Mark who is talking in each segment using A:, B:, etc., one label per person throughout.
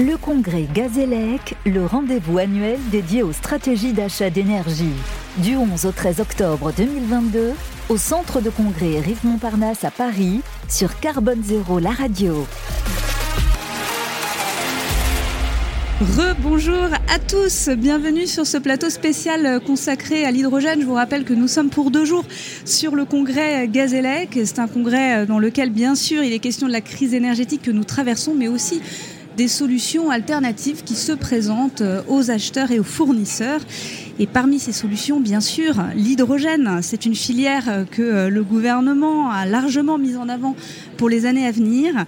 A: Le congrès Gazélec, le rendez-vous annuel dédié aux stratégies d'achat d'énergie. Du 11 au 13 octobre 2022, au centre de congrès Rive Montparnasse à Paris, sur Carbone Zéro, la radio.
B: Rebonjour à tous, bienvenue sur ce plateau spécial consacré à l'hydrogène. Je vous rappelle que nous sommes pour deux jours sur le congrès Gazélec. C'est un congrès dans lequel, bien sûr, il est question de la crise énergétique que nous traversons, mais aussi des solutions alternatives qui se présentent aux acheteurs et aux fournisseurs. Et parmi ces solutions, bien sûr, l'hydrogène, c'est une filière que le gouvernement a largement mise en avant pour les années à venir.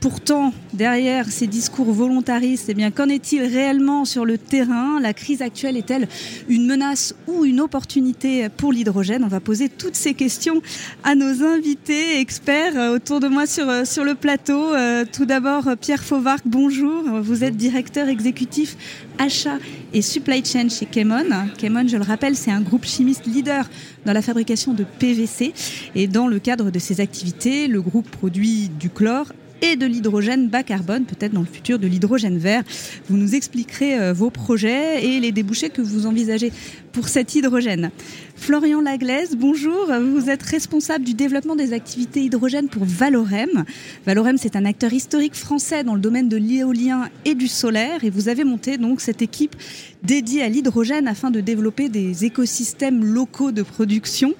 B: Pourtant, derrière ces discours volontaristes, eh bien, qu'en est-il réellement sur le terrain? La crise actuelle est-elle une menace ou une opportunité pour l'hydrogène? On va poser toutes ces questions à nos invités experts autour de moi sur, sur le plateau. Tout d'abord, Pierre Fauvarc, bonjour. Vous êtes directeur exécutif achat et supply chain chez Kemon. Kemon, je le rappelle, c'est un groupe chimiste leader dans la fabrication de PVC. Et dans le cadre de ses activités, le groupe produit du chlore et de l'hydrogène bas carbone, peut-être dans le futur de l'hydrogène vert. Vous nous expliquerez vos projets et les débouchés que vous envisagez pour cet hydrogène. Florian Laglaise, bonjour. Vous êtes responsable du développement des activités hydrogène pour Valorem. Valorem, c'est un acteur historique français dans le domaine de l'éolien et du solaire et vous avez monté donc cette équipe dédiée à l'hydrogène afin de développer des écosystèmes locaux de production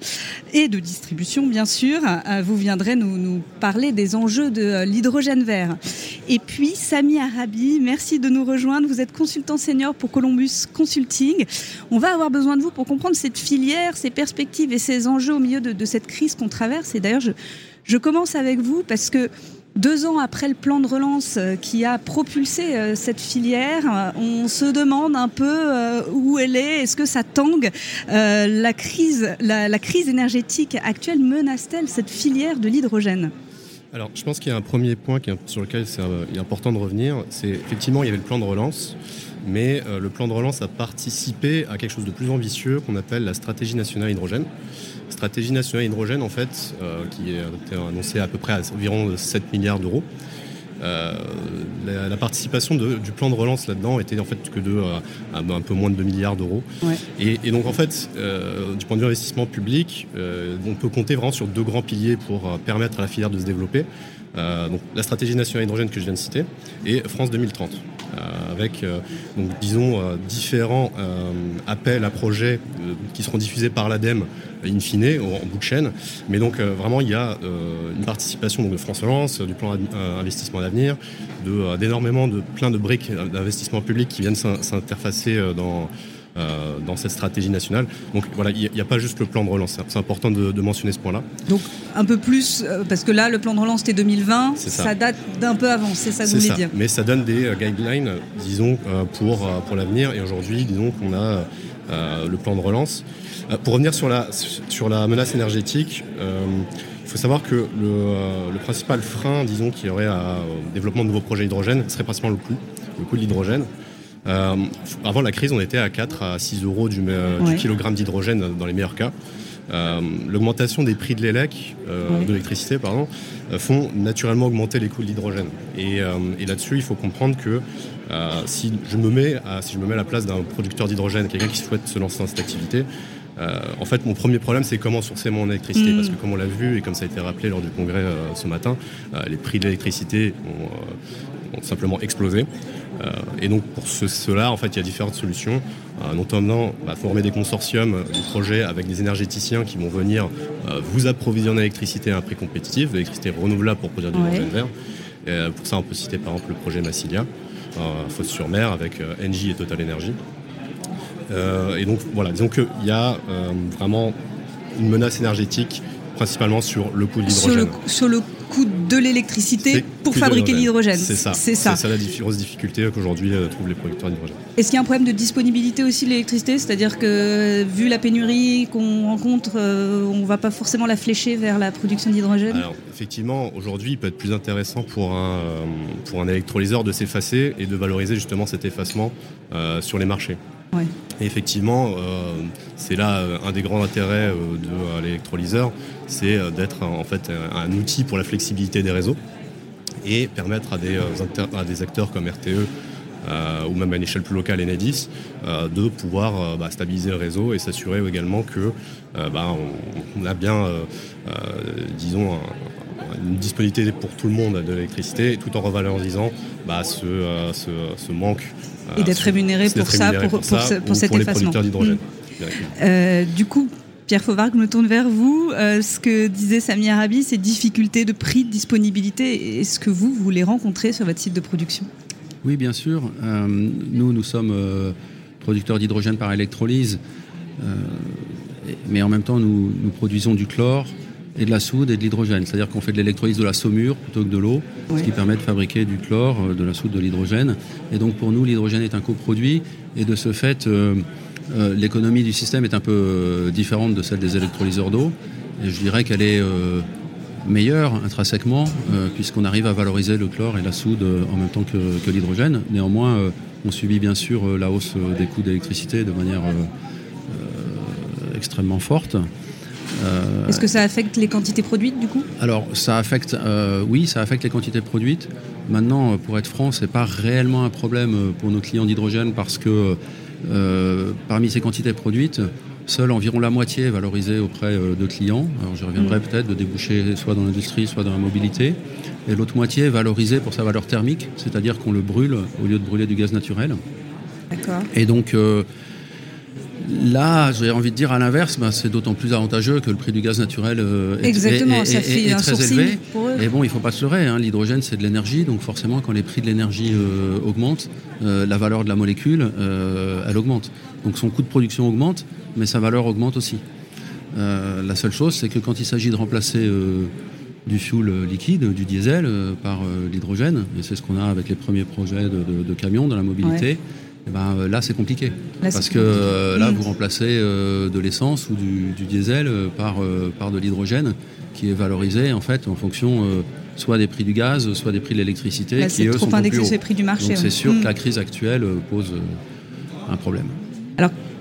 B: et de distribution, bien sûr. Vous viendrez nous, parler des enjeux de l'hydrogène vert. Et puis, Sami Arabi, merci de nous rejoindre. Vous êtes consultant senior pour Columbus Consulting. On va avoir besoin de vous pour comprendre cette filière, ses perspectives et ses enjeux au milieu de, cette crise qu'on traverse. Et d'ailleurs, je, commence avec vous parce que deux ans après le plan de relance qui a propulsé cette filière, on se demande un peu où elle est. Est-ce que ça tangue la crise, la, crise énergétique actuelle menace-t-elle cette filière de l'hydrogène?
C: Alors, je pense qu'il y a un premier point sur lequel c'est est important de revenir. C'est effectivement, il y avait le plan de relance, mais euh, le plan de relance a participé à quelque chose de plus ambitieux qu'on appelle la stratégie nationale hydrogène. Stratégie nationale hydrogène, en fait, euh, qui a été annoncée à peu près à environ 7 milliards d'euros. Euh, la, la, participation de, du plan de relance là-dedans était en fait que de euh, un peu moins de 2 milliards d'euros.
B: Ouais.
C: Et, et, donc en fait, euh, du point de vue investissement public, on peut compter vraiment sur deux grands piliers pour permettre à la filière de se développer. donc la stratégie nationale hydrogène que je viens de citer et France 2030 avec donc, disons différents appels à projets qui seront diffusés par l'ADEME in fine en bout de chaîne. Mais donc euh, vraiment il y a euh, une participation de France Relance, du plan euh, investissement d'avenir, d'énormément de, de plein de briques d'investissement public qui viennent s'interfacer dans euh, dans cette stratégie nationale. Donc voilà, il n'y a, a, pas juste le plan de relance. C'est important de, de, mentionner ce point-là.
B: Donc un peu plus, euh, parce que là, le plan de relance c'était 2020, ça. ça. date d'un peu avant, c'est ça que vous voulez dire.
C: Mais ça donne des euh, guidelines, disons, pour, pour l'avenir. Et aujourd'hui, disons qu'on a le plan de relance. pour revenir sur la, sur la menace énergétique, il faut savoir que le, le principal frein, disons, qu'il y aurait à, au développement de nouveaux projets hydrogène serait principalement le coût, le coût de l'hydrogène. Euh, avant la crise, on était à 4 à 6 euros du, euh,
B: ouais.
C: du kilogramme d'hydrogène dans les meilleurs cas. Euh, L'augmentation des prix de ouais. l'électricité, pardon, font naturellement augmenter les coûts de l'hydrogène. Et, et là-dessus, il faut comprendre que si je me mets à, si je me mets à la place d'un producteur d'hydrogène, quelqu'un qui souhaite se lancer dans cette activité, euh, en fait, mon premier problème, c'est comment sourcer mon électricité. Mmh. Parce que comme on l'a vu et comme ça a été rappelé lors du congrès euh, ce matin, euh, les prix de l'électricité ont, simplement explosé. et donc pour ce, cela, en fait, il y a différentes solutions. notamment, bah, former des consortiums du projet avec des énergéticiens qui vont venir vous approvisionner l'électricité à un prix compétitif, de l'électricité renouvelable pour produire du
B: ouais.
C: hydrogène vert. Et, pour ça, on peut citer par exemple le projet Massilia, Fosse-sur-Mer, avec Engie et Total Energy. Euh, et donc voilà, disons qu'il y a euh, vraiment une menace énergétique principalement sur le coût de l'hydrogène.
B: Sur, sur le, coût de l'électricité pour fabriquer l'hydrogène.
C: C'est ça. C'est ça. ça. la grosse difficulté qu'aujourd'hui euh, trouvent les producteurs d'hydrogène.
B: Est-ce qu'il y a un problème de disponibilité aussi de l'électricité? C'est-à-dire que vu la pénurie qu'on rencontre, euh, on ne va pas forcément la flécher vers la production d'hydrogène?
C: Alors effectivement, aujourd'hui, il peut être plus intéressant pour un, euh, pour un électrolyseur de s'effacer et de valoriser justement cet effacement euh, sur les marchés. Et effectivement, euh, c'est là euh, un des grands intérêts euh, de l'électrolyseur, c'est d'être en fait un, un, outil pour la flexibilité des réseaux. et permettre à des, acteurs comme RTE ou même à une échelle plus locale Enedis, de pouvoir bah, stabiliser le réseau et s'assurer également que bah, on, a bien, disons, une disponibilité pour tout le monde de l'électricité, tout en revalorisant bah, ce, ce, ce, manque.
B: Et d'être rémunéré, pour, ça, pour, pour, pour, cet
C: pour les producteurs d'hydrogène.
B: Mmh. du coup, Pierre Fauvard, je me tourne vers vous. Euh, ce que disait Sami Arabi, c'est difficultés de prix, de disponibilité. Est-ce que vous, vous les rencontrez sur votre site de production?
D: Oui, bien sûr. Euh, nous, nous sommes euh, producteurs d'hydrogène par électrolyse, mais en même temps, nous, nous, produisons du chlore et de la soude et de l'hydrogène. C'est-à-dire qu'on fait de l'électrolyse de la saumure plutôt que de l'eau, ce qui permet de fabriquer du chlore, de la soude, de l'hydrogène. Et donc, pour nous, l'hydrogène est un coproduit. Et de ce fait, euh, l'économie du système est un peu euh, différente de celle des électrolyseurs d'eau. Et je dirais qu'elle est euh, meilleure intrinsèquement, puisqu'on arrive à valoriser le chlore et la soude en même temps que, l'hydrogène. Néanmoins, on subit bien sûr la hausse des coûts d'électricité de manière extrêmement forte.
B: Est-ce que ça affecte les quantités produites du coup?
D: Alors ça affecte, oui, ça affecte les quantités produites. Maintenant, pour être franc, c'est pas réellement un problème pour nos clients d'hydrogène parce que euh, parmi ces quantités produites, seule environ la moitié est valorisée auprès euh, de clients. Alors je reviendrai mm. peut-être de déboucher soit dans l'industrie, soit dans la mobilité. Et l'autre moitié est valorisée pour sa valeur thermique, c'est-à-dire qu'on le brûle au lieu de brûler du gaz naturel.
B: D'accord.
D: Et donc, euh, Là, j'ai envie de dire à l'inverse, bah, c'est d'autant plus avantageux que le prix du gaz naturel euh, est,
B: Exactement, ça fait un
D: très élevé. Et bon, il ne faut pas se leurrer, hein, l'hydrogène c'est de l'énergie, donc forcément quand les prix de l'énergie euh, augmentent, euh, la valeur de la molécule, elle augmente. Donc son coût de production augmente, mais sa valeur augmente aussi. la seule chose, c'est que quand il s'agit de remplacer du fuel liquide, du diesel, par l'hydrogène, et c'est ce qu'on a avec les premiers projets de, camions dans la mobilité, ben, euh, là c'est compliqué. parce que euh, là vous remplacez euh, de l'essence ou du, diesel par, par de l'hydrogène qui est valorisé en fait en fonction soit des prix du gaz, soit des prix de l'électricité.
B: qui trop indexé sur les prix du marché.
D: Donc c'est sûr que la crise actuelle pose un problème.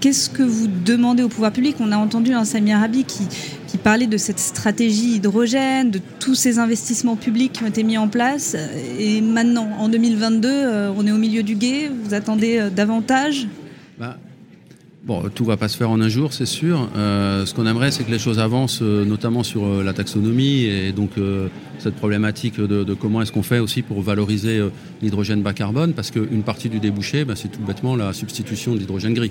B: Qu'est-ce que vous demandez au pouvoir public? On a entendu un Samir Arabi qui, qui parlait de cette stratégie hydrogène, de tous ces investissements publics qui ont été mis en place. Et maintenant, en 2022, euh, on est au milieu du guet. Vous attendez euh, davantage?
D: Bah, Bon, tout va pas se faire en un jour, c'est sûr. Euh, ce qu'on aimerait, c'est que les choses avancent, notamment sur la taxonomie et donc cette problématique de, comment est-ce qu'on fait aussi pour valoriser l'hydrogène bas carbone, parce qu'une partie du débouché, bah, c'est tout bêtement la substitution de l'hydrogène gris.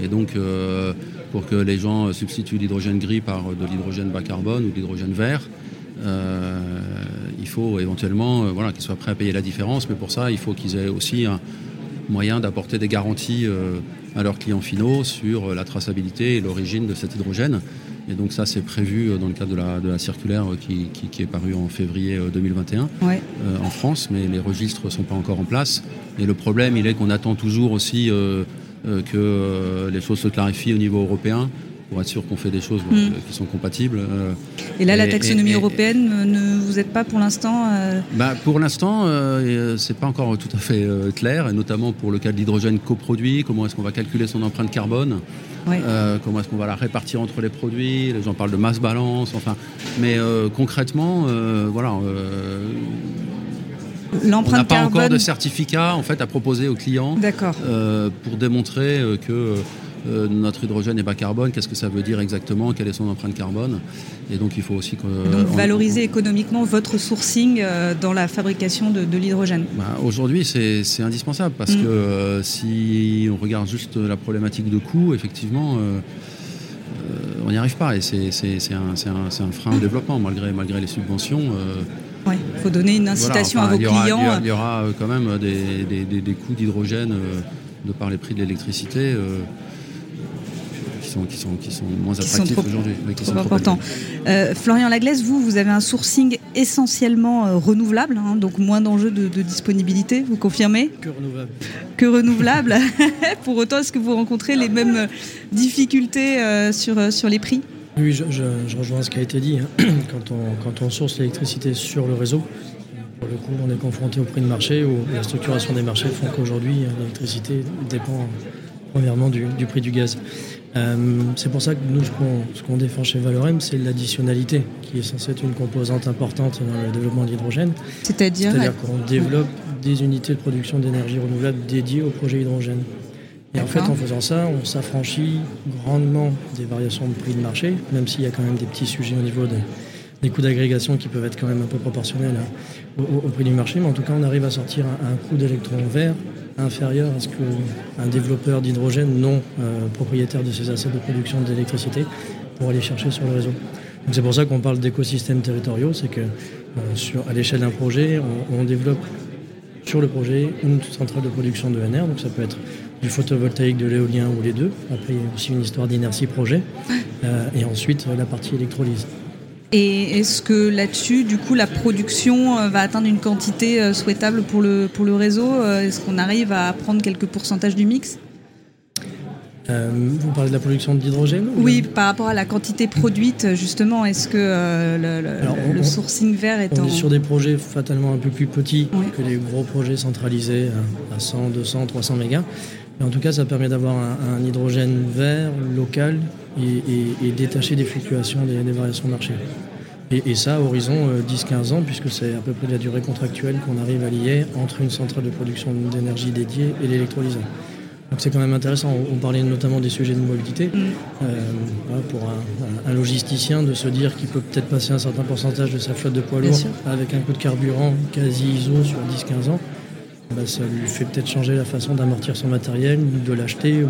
D: Et donc, euh, pour que les gens substituent l'hydrogène gris par de l'hydrogène bas carbone ou de l'hydrogène vert, euh, il faut éventuellement euh, voilà, qu'ils soient prêts à payer la différence, mais pour ça, il faut qu'ils aient aussi un moyen d'apporter des garanties à leurs clients finaux sur la traçabilité et l'origine de cet hydrogène. Et donc ça, c'est prévu dans le cadre de la, circulaire qui, est parue en février 2021 en France, mais les registres ne sont pas encore en place. Et le problème, il est qu'on attend toujours aussi euh, que euh, les choses se clarifient au niveau européen pour être sûr qu'on fait des choses hmm. euh, qui sont compatibles.
B: et là, la taxonomie européenne, ne vous êtes pas pour l'instant
D: bah, Pour l'instant, euh, c'est pas encore tout à fait clair, et notamment pour le cas de l'hydrogène coproduit, comment est-ce qu'on va calculer son empreinte carbone comment est-ce qu'on va la répartir entre les produits Les gens parlent de masse balance, enfin. Mais concrètement, voilà, on n'a pas encore de certificat en fait à proposer aux clients euh, pour démontrer euh, que euh, notre hydrogène est bas carbone, qu'est-ce que ça veut dire exactement, quelle est son empreinte carbone? Et donc il faut aussi que,
B: donc valoriser économiquement votre sourcing dans la fabrication de, l'hydrogène.
D: Bah, aujourd'hui c'est indispensable parce mm. que si on regarde juste la problématique de coût, effectivement on n'y arrive pas et c'est un, un, frein au développement malgré, malgré les subventions.
B: Il faut donner une incitation à vos clients.
D: Il y, aura, euh, quand même des, coûts d'hydrogène euh, de par les prix de l'électricité. Euh, qui sont, qui, sont, moins attractifs aujourd'hui.
B: Florian Laglaise, vous, vous avez un sourcing essentiellement renouvelable, hein, donc moins d'enjeux de, disponibilité, vous confirmez
E: Que renouvelable.
B: Que renouvelable. Pour autant, est-ce que vous rencontrez les mêmes difficultés sur, sur les prix?
E: Oui, je, rejoins ce qui a été dit. Hein. Quand, on, quand on source l'électricité sur le réseau, pour le coup, on est confronté au prix de marché où la structuration des marchés font qu'aujourd'hui, l'électricité dépend premièrement du, prix du gaz. C'est pour ça que nous, ce qu'on défend chez Valorem, c'est l'additionnalité, qui est censée être une composante importante dans le développement de l'hydrogène.
B: C'est-à-dire
E: C'est-à-dire qu'on développe des unités de production d'énergie renouvelable dédiées au projet hydrogène. Et en fait, en faisant ça, on s'affranchit grandement des variations de prix de marché, même s'il y a quand même des petits sujets au niveau des coûts d'agrégation qui peuvent être quand même un peu proportionnels hein, au, prix du marché. Mais en tout cas, on arrive à sortir un, coût d'électron vert inférieur à ce qu'un développeur d'hydrogène non euh, propriétaire de ses assets de production d'électricité pour aller chercher sur le réseau. C'est pour ça qu'on parle d'écosystèmes territoriaux, c'est que euh, à l'échelle d'un projet, on, on développe sur le projet une centrale de production de NR, donc ça peut être du photovoltaïque, de l'éolien ou les deux. Après, il y a aussi une histoire d'inertie projet. Euh, et ensuite, la partie électrolyse.
B: Et est-ce que là-dessus, du coup, la production euh, va atteindre une quantité euh, souhaitable pour le, pour le réseau Est-ce qu'on arrive à prendre quelques pourcentages du mix?
E: Vous parlez de la production d'hydrogène
B: Oui, par rapport à la quantité produite, justement, est-ce que le, sourcing vert est
E: on est sur des projets fatalement un peu plus petits que les gros projets centralisés à 100, 200, 300 mégas en tout cas, ça permet d'avoir un, hydrogène vert, local et, détaché des fluctuations des, variations de marché. Et, ça, à horizon 10-15 euh, ans, puisque c'est à peu près la durée contractuelle qu'on arrive à lier entre une centrale de production d'énergie dédiée et l'électrolyseur. Donc c'est quand même intéressant. On parlait notamment des sujets de mobilité. Mm. Euh, pour un, logisticien de se dire qu'il peut peut-être passer un certain pourcentage de sa flotte de poids lourds avec un coût de carburant quasi ISO sur 10-15 ans. Bah, ça lui fait peut-être changer la façon d'amortir son matériel, de l'acheter ou,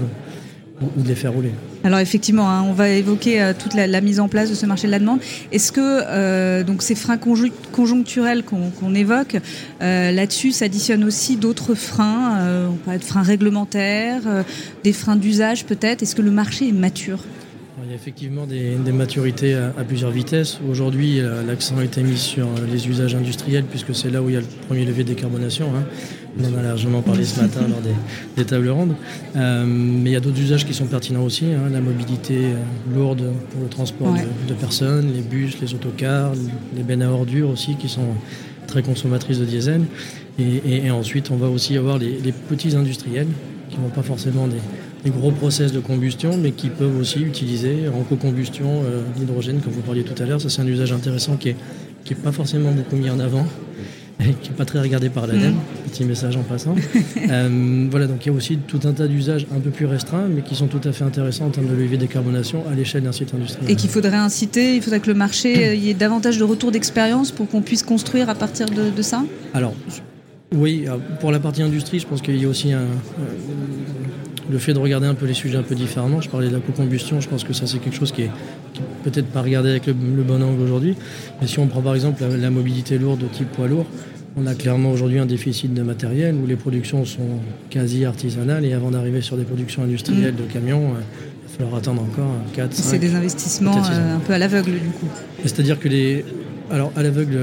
E: de les faire rouler.
B: Alors effectivement, hein, on va évoquer euh, toute la, mise en place de ce marché de la demande. Est-ce que euh, donc ces freins conjoncturels qu'on évoque, euh, là-dessus s'additionnent aussi d'autres freins On parle de freins réglementaires, des freins d'usage peut-être? Est-ce que le marché est mature?
E: Il y a effectivement des, maturités à, plusieurs vitesses. Aujourd'hui, l'accent a été mis sur les usages industriels, puisque c'est là où il y a le premier levier de décarbonation. Hein. On en a largement parlé ce matin lors des, tables rondes. Euh, mais il y a d'autres usages qui sont pertinents aussi. Hein. la mobilité euh, lourde pour le transport de, personnes, les bus, les autocars, les bennes à ordures aussi qui sont très consommatrices de diesel. Et, ensuite, on va aussi avoir les, petits industriels qui n'ont pas forcément des, gros process de combustion, mais qui peuvent aussi utiliser en co-combustion euh, l'hydrogène, comme vous parliez tout à l'heure. Ça, c'est un usage intéressant qui n'est qui est pas forcément beaucoup mis en avant qui n'est pas très regardé par l'ADEME, mm. petit message en passant. Euh, voilà, donc il y a aussi tout un tas d'usages un peu plus restreints, mais qui sont tout à fait intéressants en termes de levier décarbonation à l'échelle d'un site industriel.
B: Et qu'il faudrait inciter, il faudrait que le marché euh, y ait davantage de retours d'expérience pour qu'on puisse construire à partir de, ça?
E: Alors, oui, pour la partie industrie, je pense qu'il y a aussi un, euh, le fait de regarder un peu les sujets un peu différemment. Je parlais de la co-combustion, je pense que ça c'est quelque chose qui est, peut-être pas regardé avec le, bon angle aujourd'hui. Mais si on prend par exemple la, mobilité lourde de type poids lourd, on a clairement aujourd'hui un déficit de matériel où les productions sont quasi artisanales et avant d'arriver sur des productions industrielles mm. de camions, euh, il va falloir attendre encore 4, 5
B: C'est des investissements euh, un peu à l'aveugle du coup.
E: C'est-à-dire que les... Alors à l'aveugle,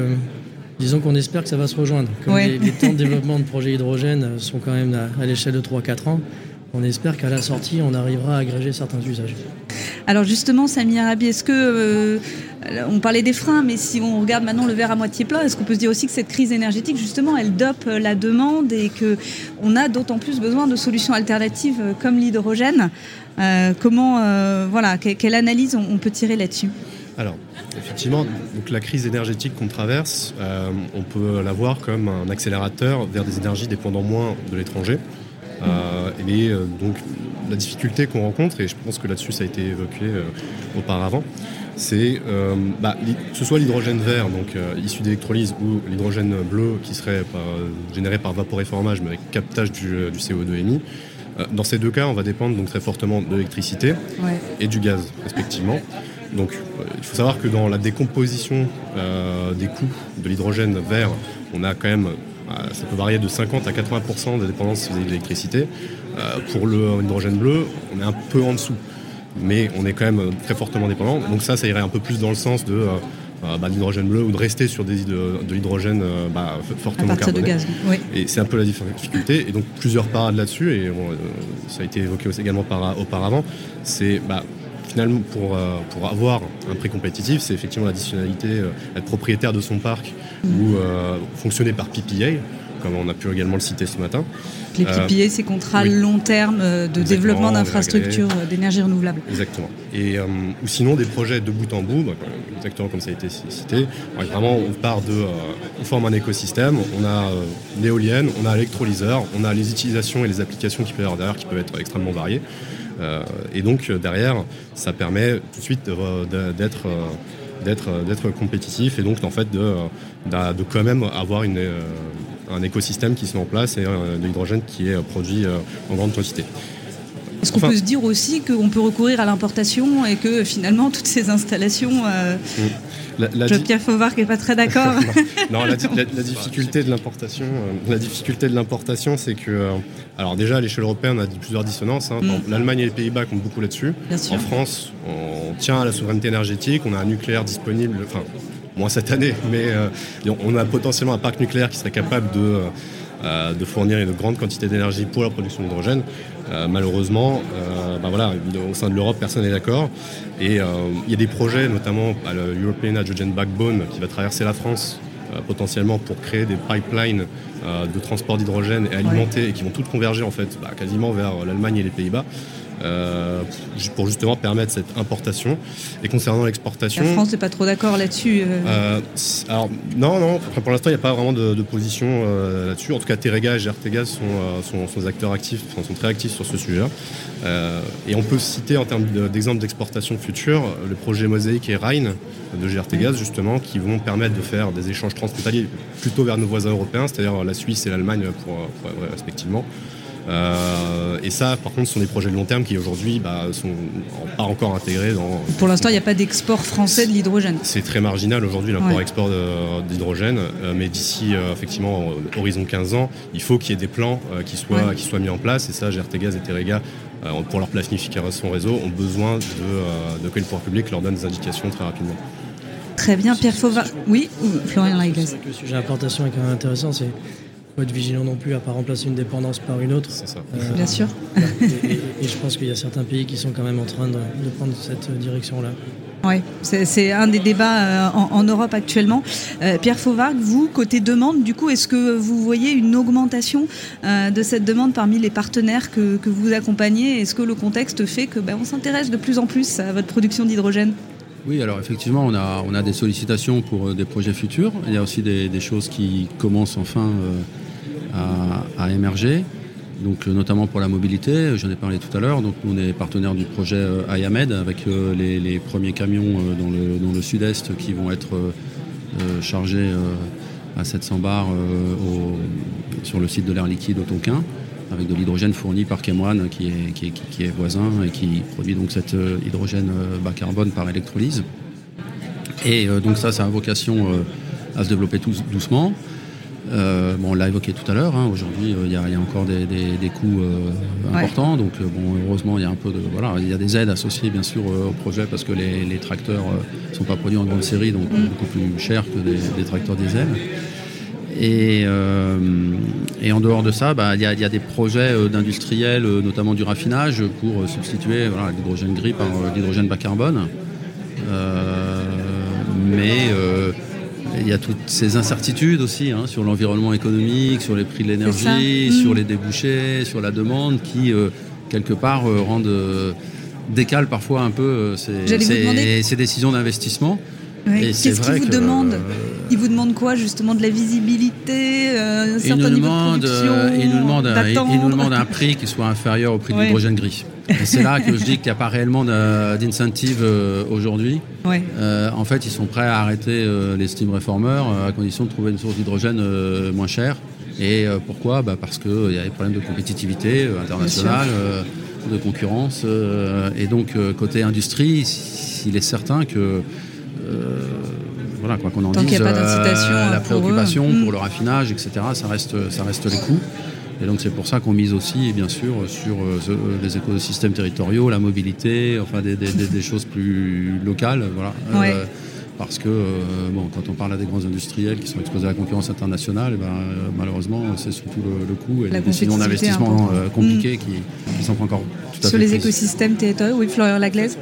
E: disons qu'on espère que ça va se rejoindre. Comme les, temps de développement de projets hydrogène sont quand même à, à l'échelle de 3-4 ans, on espère qu'à la sortie, on arrivera à agréger certains usages.
B: Alors justement, Samy Arabi, est-ce que euh, on parlait des freins, mais si on regarde maintenant le verre à moitié plein, est-ce qu'on peut se dire aussi que cette crise énergétique, justement, elle dope la demande et que on a d'autant plus besoin de solutions alternatives euh, comme l'hydrogène euh, Comment, voilà, quelle analyse on, peut tirer là-dessus?
C: Alors, effectivement, la crise énergétique qu'on traverse, on peut la voir comme un accélérateur vers des énergies dépendant moins de l'étranger. Euh, et euh, donc la difficulté qu'on rencontre, et je pense que là-dessus ça a été évoqué euh, auparavant, c'est bah, que ce soit l'hydrogène vert, donc issu d'électrolyse, ou l'hydrogène bleu qui serait généré par vaporéformage, mais avec captage du, CO2 émis. Dans ces deux cas, on va dépendre donc très fortement de l'électricité et du gaz, respectivement. Donc, il faut savoir que dans la décomposition des coûts de l'hydrogène vert, on a quand même ça peut varier de 50 à 80% de dépendance avez de l'électricité. Euh, pour le hydrogène bleu, on est un peu en dessous. Mais on est quand même très fortement dépendant. Donc ça, ça irait un peu plus dans le sens de euh, bah, l'hydrogène bleu ou de rester sur des, de, de l'hydrogène bah, fortement carboné.
B: De gaz, oui.
C: Et c'est un peu la difficulté. Et donc plusieurs parades là-dessus, et ça a été évoqué aussi également par, auparavant, c'est bah, finalement pour, pour avoir un prix compétitif, c'est effectivement l'additionnalité, être propriétaire de son parc ou euh, fonctionner par PPA, comme on a pu également le citer ce matin.
B: Les PPA, ces contrats long terme de développement d'infrastructures d'énergie renouvelable.
C: Exactement. Et, ou sinon des projets de bout en bout, bah, exactement comme ça a été cité. vraiment, on part de, on forme un écosystème, on a l'éolienne, on a l'électrolyseur, on a les utilisations et les applications qui peuvent avoir derrière qui peuvent être extrêmement variées. Et donc derrière, ça permet tout de suite d'être d'être compétitif et donc en fait de, de, quand même avoir une, euh, un écosystème qui se met en place et de l'hydrogène qui est produit euh, en grande quantité.
B: Est-ce qu'on peut se dire aussi qu'on peut recourir à l'importation et que finalement toutes ces installations, euh, la, Pierre Fauvard qui n'est pas très d'accord.
C: non, la, difficulté de l'importation, la difficulté de l'importation, c'est que, alors déjà à l'échelle européenne, on a plusieurs dissonances. Hein. Mm. L'Allemagne et les Pays-Bas comptent beaucoup là-dessus. En France, on tient à la souveraineté énergétique, on a un nucléaire disponible, enfin moins cette année, mais euh, on a potentiellement un parc nucléaire qui serait capable de, euh, de fournir une grande quantité d'énergie pour la production d'hydrogène. Euh, malheureusement, ben voilà, au sein de l'Europe, personne n'est d'accord. Et il y a des projets, notamment à l'European Hydrogen Backbone, qui va traverser la France potentiellement pour créer des pipelines de transport d'hydrogène et alimenter, et qui vont toutes converger en fait bah, quasiment vers l'Allemagne et les Pays-Bas. Euh, pour justement permettre cette importation. Et concernant l'exportation...
B: La France n'est pas trop d'accord là-dessus euh.
C: Euh, Alors non, non, pour l'instant il n'y a pas vraiment de, position là-dessus. En tout cas, Terega et GRTGaz sont, sont, acteurs actifs, sont très actifs sur ce sujet-là. et on peut citer en termes d'exemples d'exportation future le projet Mosaïque et Rhine de GRTGaz justement qui vont permettre de faire des échanges transfrontaliers plutôt vers nos voisins européens, c'est-à-dire la Suisse et l'Allemagne pour, respectivement. Euh, et ça, par contre, ce sont des projets de long terme qui aujourd'hui bah, sont pas encore intégrés dans.
B: Pour l'instant, il n'y a pas d'export français de l'hydrogène.
C: C'est très marginal aujourd'hui l'import-export d'hydrogène, euh, mais d'ici euh, effectivement horizon 15 ans, il faut qu'il y ait des plans qui soient qui soient mis en place. Et ça, GRTGaz et Terega pour leur planification réseau, ont besoin de, que le pouvoir public leur donne des indications très rapidement.
B: Très bien, Pierre Fauva. Oui, Florian Laigaz.
E: Le sujet d'importation est quand même intéressant. C'est faut être vigilant non plus à pas remplacer une dépendance par une autre.
C: C'est ça.
B: Euh, Bien sûr.
E: Et, je pense qu'il y a certains pays qui sont quand même en train de, prendre cette direction-là.
B: Oui, c'est un des débats euh, en, Europe actuellement. Euh, Pierre Fauvard, vous, côté demande, du coup, est-ce que vous voyez une augmentation de cette demande parmi les partenaires que, vous accompagnez? Est-ce que le contexte fait que ben, on s'intéresse de plus en plus à votre production d'hydrogène?
D: Oui, alors effectivement, on a, on a des sollicitations pour des projets futurs. Il y a aussi des, choses qui commencent enfin à, émerger. Donc, euh, notamment pour la mobilité, j'en ai parlé tout à l'heure. Donc, on est partenaire du projet euh, IAMED avec euh, les, premiers camions dans le, sud-est qui vont être chargés à 700 bars sur le site de l'air liquide au Tonkin, avec de l'hydrogène fourni par Chemwan qui est, qui, qui, est voisin et qui produit donc cet hydrogène bas carbone par électrolyse. Et donc ça, ça a vocation à se développer tout doucement. Euh, bon, on l'a évoqué tout à l'heure. Hein. Aujourd'hui, euh, il y, a encore des, coûts euh, importants. Donc, bon, heureusement, il y a un peu de voilà, il y a des aides associées bien sûr au projet parce que les, tracteurs ne sont pas produits en grande série, donc mm. beaucoup plus chers que des, tracteurs diesel. Et, et, en dehors de ça, bah, il y, a des projets d'industriels, notamment du raffinage, pour substituer l'hydrogène gris par l'hydrogène bas carbone. mais il y a toutes ces incertitudes aussi hein, sur l'environnement économique, sur les prix de l'énergie, sur mm. les débouchés, sur la demande qui, euh, quelque part, euh, rendent, euh, décalent parfois un peu ces, décisions d'investissement.
B: Qu'est-ce qu'ils vous demandent Ils vous demandent quoi justement De la visibilité un certain
D: nous demande, il nous demande, il, nous demande un prix qui soit inférieur au prix de l'hydrogène gris. c'est là que je dis qu'il n'y a pas réellement d'incentive euh, aujourd'hui. Euh, en fait, ils sont prêts à arrêter euh, les steam reformers à condition de trouver une source d'hydrogène moins chère. Et pourquoi? Bah Parce qu'il y a des problèmes de compétitivité internationale, de concurrence. et donc, côté industrie, il est certain que voilà, quoi qu'on en dise, la préoccupation pour, pour le raffinage, etc., ça reste, ça reste les coûts. Et donc c'est pour ça qu'on mise aussi, bien sûr, sur euh, euh, les écosystèmes territoriaux, la mobilité, enfin des, choses plus locales, voilà. Euh, parce que bon, quand on parle à des grands industriels qui sont exposés à la concurrence internationale, eh ben, malheureusement, c'est surtout le, coût et les décisions d'investissement compliquées mm. qui, sont encore tout à
B: Sur les écosystèmes territoriaux, oui, Florian Laglaise?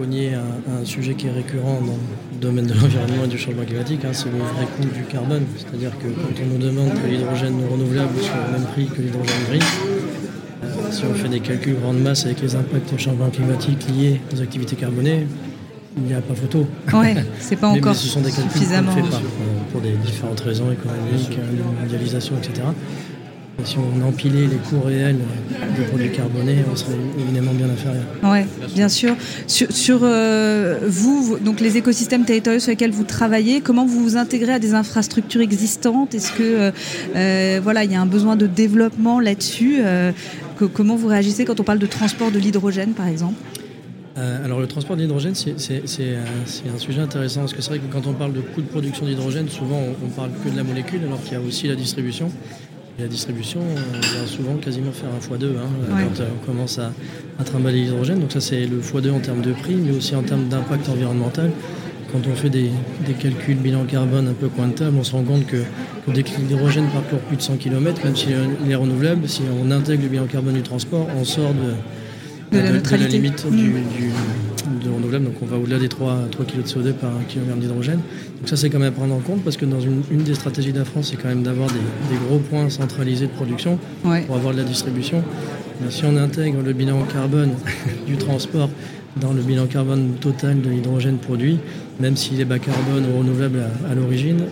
E: Cogné un, un, sujet qui est récurrent dans le domaine de l'environnement et du changement climatique, hein, c'est le vrai coût du carbone. C'est-à-dire que quand on nous demande que l'hydrogène renouvelable soit au même prix que l'hydrogène gris, euh, si on fait des calculs grande masse avec les impacts du changement climatique liés aux activités carbonées, il n'y a pas photo.
B: Ouais, c'est pas encore mais ce sont des calculs suffisamment. Fait
E: par, pour des différentes raisons économiques, de mondialisation, etc. Si on empilait les coûts réels des produits carbonés, on serait évidemment bien inférieur.
B: Oui, bien sûr. Sur, sur euh, vous, donc les écosystèmes territoriaux sur lesquels vous travaillez, comment vous vous intégrez à des infrastructures existantes? Est-ce que euh, euh, voilà, il y a un besoin de développement là-dessus? Comment vous réagissez quand on parle de transport de l'hydrogène, par exemple?
E: Alors le transport d'hydrogène, c'est un sujet intéressant parce que c'est vrai que quand on parle de coût de production d'hydrogène, souvent on, on parle que de la molécule alors qu'il y a aussi la distribution la distribution, on va souvent quasiment faire un x2 hein, quand on commence à, trimballer l'hydrogène. Donc ça c'est le x2 en termes de prix, mais aussi en termes d'impact environnemental. Quand on fait des, calculs bilan carbone un peu pointables, on se rend compte que, dès que l'hydrogène parcourt plus de 100 km, même s'il est renouvelable, si on intègre le bilan carbone du transport, on sort de,
B: de, la,
E: limite mm. du, renouvelable. Donc on va au-delà des 3, 3 kg de CO2 par kilogramme d'hydrogène. Donc ça c'est quand même à prendre en compte parce que dans une, des stratégies de la France, c'est quand même d'avoir des, gros points centralisés de production pour avoir de la distribution. Mais si on intègre le bilan carbone du transport dans le bilan carbone total de l'hydrogène produit, même s'il est bas carbone ou renouvelable à, l'origine,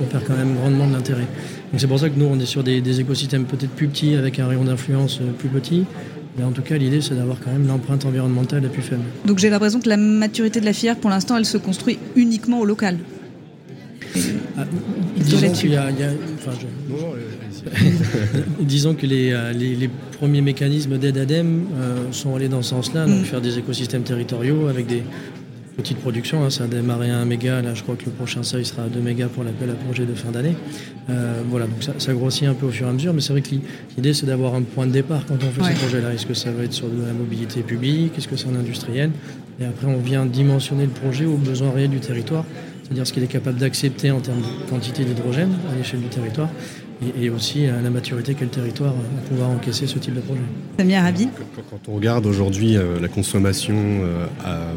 E: on perd quand même grandement de l'intérêt. Donc c'est pour ça que nous on est sur des, des écosystèmes peut-être plus petits avec un rayon d'influence plus petit, mais en tout cas, l'idée, c'est d'avoir quand même l'empreinte environnementale la plus faible.
B: Donc j'ai l'impression que la maturité de la filière, pour l'instant, elle se construit uniquement au local.
E: disons, que les, euh, les, premiers mécanismes d'aide ADEME euh, sont allés dans ce sens-là, donc mm. faire des écosystèmes territoriaux avec des, petite production. Hein, ça a démarré à 1 méga. Là, je crois que le prochain seuil sera à 2 mégas pour l'appel à projet de fin d'année. Euh, voilà, donc ça, grossit un peu au fur et à mesure. Mais c'est vrai que l'idée, c'est d'avoir un point de départ quand on fait ce projet-là. Est-ce que ça va être sur de la mobilité publique? Est-ce que c'est en industriel? Et après, on vient dimensionner le projet aux besoins réels du territoire. C'est-à-dire ce qu'il est capable d'accepter en termes de quantité d'hydrogène à l'échelle du territoire et, aussi à la maturité quel territoire va pouvoir encaisser ce type de projet.
B: Samia Rabi
C: Quand on regarde aujourd'hui euh, la consommation, euh,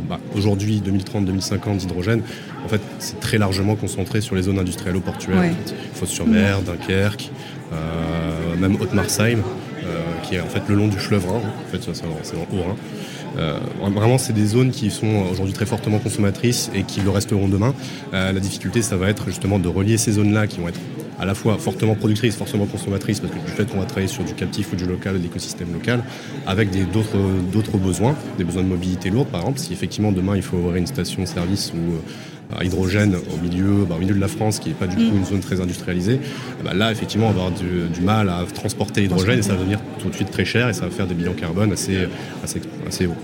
C: bah, aujourd'hui 2030-2050 d'hydrogène, en fait, c'est très largement concentré sur les zones industrielles ou portuaires. Ouais. Fos-sur-Mer, Dunkerque, euh, même Haute-Marsheim, qui est en fait le long du fleuve Rhin. En fait, c'est le Haut-Rhin. Euh, vraiment, c'est des zones qui sont aujourd'hui très fortement consommatrices et qui le resteront demain. Euh, la difficulté, ça va être justement de relier ces zones-là qui vont être à la fois fortement productrices, fortement consommatrices, parce que du fait qu'on va travailler sur du captif ou du local, de l'écosystème local, avec d'autres besoins, des besoins de mobilité lourde, par exemple. Si effectivement demain il faut avoir une station-service ou euh, hydrogène au milieu, bah, au milieu de la France, qui n'est pas du tout mm. une zone très industrialisée, bah, là, effectivement, on va avoir du, mal à transporter l'hydrogène et ça va devenir tout de suite très cher et ça va faire des bilans carbone assez, assez, assez hauts.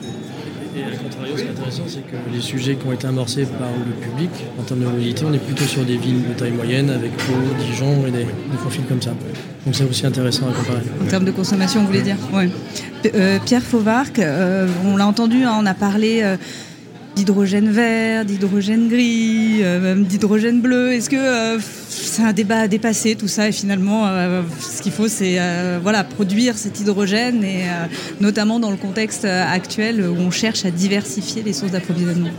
E: Et à contrario, ce qui est intéressant, c'est que les sujets qui ont été amorcés par le public, en termes de mobilité, on est plutôt sur des villes de taille moyenne, avec Pau, Dijon et des, profils comme ça. Donc c'est aussi intéressant à comparer.
B: En termes de consommation, vous voulez dire? Oui. Euh, Pierre Fauvarc, euh, on l'a entendu, hein, on a parlé d'hydrogène vert, d'hydrogène gris, euh, même d'hydrogène bleu. Est-ce que euh, c'est un débat à dépasser tout ça et finalement euh, ce qu'il faut c'est voilà produire cet hydrogène et notamment dans le contexte actuel où on cherche à diversifier les sources d'approvisionnement?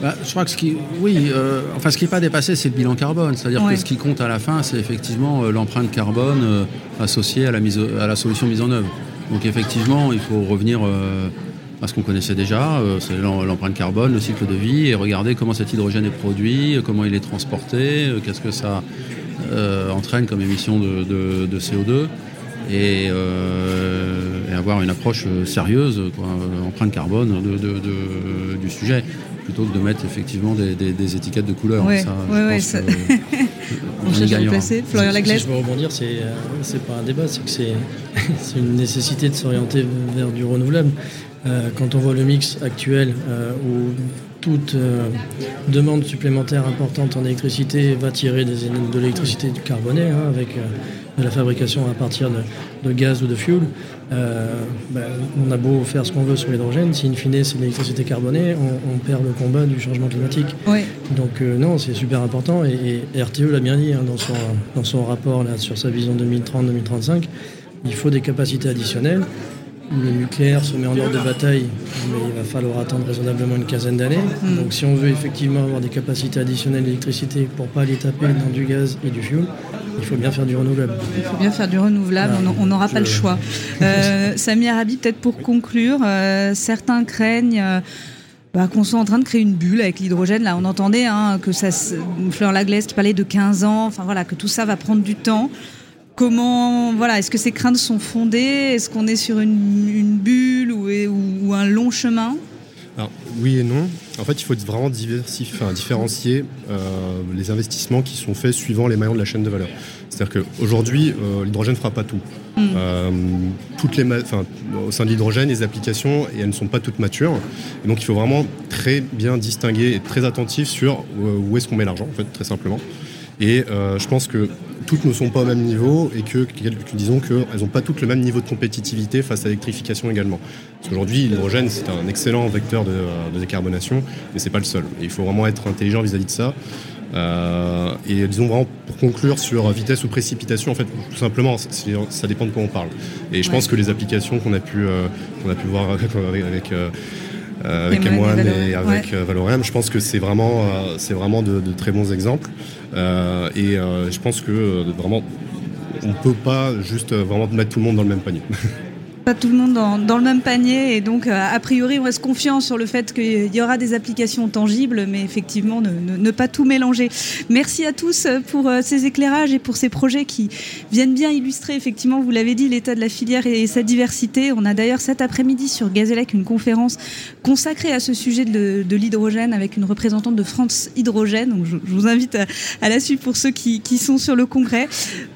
D: Bah, je crois que ce qui, oui, enfin ce qui n'est pas dépassé, c'est le bilan carbone. C'est-à-dire que ce qui compte à la fin, c'est effectivement l'empreinte carbone associée à la, mise, à la solution mise en œuvre. Donc effectivement, il faut revenir parce qu'on connaissait déjà, euh, c'est l'empreinte carbone, le cycle de vie, et regarder comment cet hydrogène est produit, euh, comment il est transporté, euh, qu'est-ce que ça entraîne comme émission de, CO2, et, avoir une approche sérieuse, empreinte carbone du sujet plutôt que de mettre effectivement des, étiquettes de couleur.
B: Ouais, ça, ouais, ça... On cherche à placer. Florian Laglaise.
E: Si je veux rebondir, c'est pas un débat, c'est que c'est une nécessité de s'orienter vers du renouvelable. Euh, quand on voit le mix actuel euh, où toute euh, demande supplémentaire importante en électricité va tirer des, de l'électricité carbonée hein, avec de la fabrication à partir de, gaz ou de fuel, ben, on a beau faire ce qu'on veut sur l'hydrogène, si in fine c'est l'électricité carbonée, on, perd le combat du changement climatique. Donc non, c'est super important et, RTE l'a bien dit hein, dans, son, dans son rapport là, sur sa vision 2030-2035, il faut des capacités additionnelles le nucléaire se met en ordre de bataille, mais il va falloir attendre raisonnablement une quinzaine d'années.
B: Mm.
E: Donc si on veut effectivement avoir des capacités additionnelles d'électricité pour pas aller taper dans du gaz et du fuel, il faut bien faire du renouvelable.
B: Il faut bien faire du renouvelable,
E: Ah,
B: on n'aura pas le choix. Euh, Samir Arabi, peut-être pour conclure, euh, certains craignent euh, bah, qu'on soit en train de créer une bulle avec l'hydrogène. Là, on entendait hein, que ça, Fleur Laglaise qui parlait de 15 ans, enfin voilà, que tout ça va prendre du temps. Comment, voilà, est-ce que ces craintes sont fondées? Est-ce qu'on est sur une, une bulle ou, ou- ou un long chemin?
C: Alors, oui et non. En fait, il faut vraiment enfin, différencier euh, les investissements qui sont faits suivant les maillons de la chaîne de valeur. C'est-à-dire qu'aujourd'hui, euh, l'hydrogène ne fera pas tout. Euh, toutes les au sein de l'hydrogène, les applications, et elles ne sont pas toutes matures. Et donc, il faut vraiment très bien distinguer et être très attentif sur où est-ce qu'on met l'argent, en fait, très simplement. Et euh, je pense que toutes ne sont pas au même niveau et que, disons qu'elles n'ont pas toutes le même niveau de compétitivité face à l'électrification également. Parce qu'aujourd'hui, l'hydrogène, c'est un excellent vecteur de, de décarbonation, mais c'est pas le seul. Et il faut vraiment être intelligent vis-à-vis de ça. Euh, et disons vraiment pour conclure sur vitesse ou précipitation, en fait, tout simplement, ça dépend de quoi on parle. Et je
B: Ouais.
C: pense que les applications qu'on a pu euh, qu'on a pu voir avec, avec, euh, euh, avec M1
B: et
C: et avec euh, Valorem, je pense que c'est vraiment euh, c'est vraiment de, de très bons exemples. Euh, et euh, je pense que vraiment on peut pas juste vraiment mettre tout le monde dans le même panier.
B: Pas tout le monde dans, dans le même panier et donc euh, a priori on reste confiant sur le fait qu'il y aura des applications tangibles mais effectivement ne, ne- pas tout mélanger. Merci à tous euh, pour euh, ces éclairages et pour ces projets qui viennent bien illustrer effectivement, vous l'avez dit, l'état de la filière et sa diversité. On a d'ailleurs cet après-midi sur Gazélec une conférence consacrée à ce sujet de, l'hydrogène avec une représentante de France Hydrogène. Donc je, vous invite à, à la suivre pour ceux qui, qui sont sur le congrès.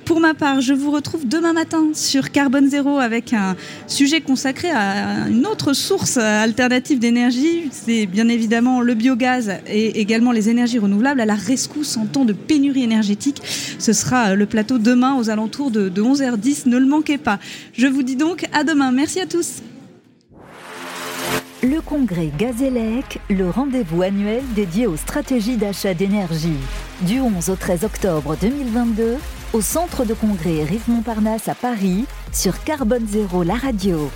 B: Pour ma part, je vous retrouve demain matin sur Carbone Zéro avec un sujet consacré à une autre source alternative d'énergie. C'est bien évidemment le biogaz et également les énergies renouvelables à la rescousse en temps de pénurie énergétique. Ce sera le plateau demain aux alentours de, de 11h10. Ne le manquez pas. Je vous dis donc à demain. Merci à tous.
A: Le congrès Gazélec, le rendez-vous annuel dédié aux stratégies d'achat d'énergie. Du 11 au 13 octobre 2022, au centre de congrès Rive Montparnasse à Paris, sur Carbone Zéro, la radio.